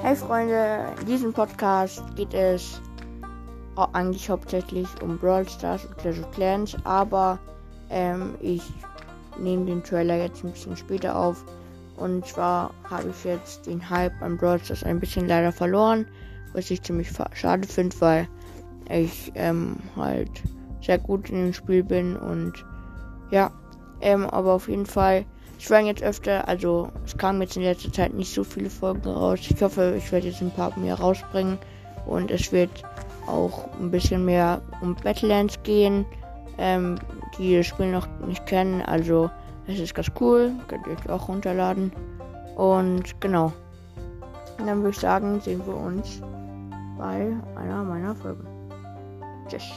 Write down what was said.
Hey Freunde, in diesem Podcast geht es eigentlich hauptsächlich um Brawl Stars und Clash of Clans, aber ähm, ich nehme den Trailer jetzt ein bisschen später auf. Und zwar habe ich jetzt den Hype an Brawl Stars ein bisschen leider verloren, was ich ziemlich schade finde, weil ich ähm, halt sehr gut in dem Spiel bin und ja, ähm, aber auf jeden Fall, es waren jetzt öfter, also es kamen jetzt in letzter Zeit nicht so viele Folgen raus. Ich hoffe, ich werde jetzt ein paar mehr rausbringen und es wird auch ein bisschen mehr um Battlelands gehen, ähm, die das Spiel noch nicht kennen. Also es ist ganz cool, könnt ihr euch auch runterladen. Und genau. Und dann würde ich sagen, sehen wir uns bei einer meiner Folgen. Tschüss.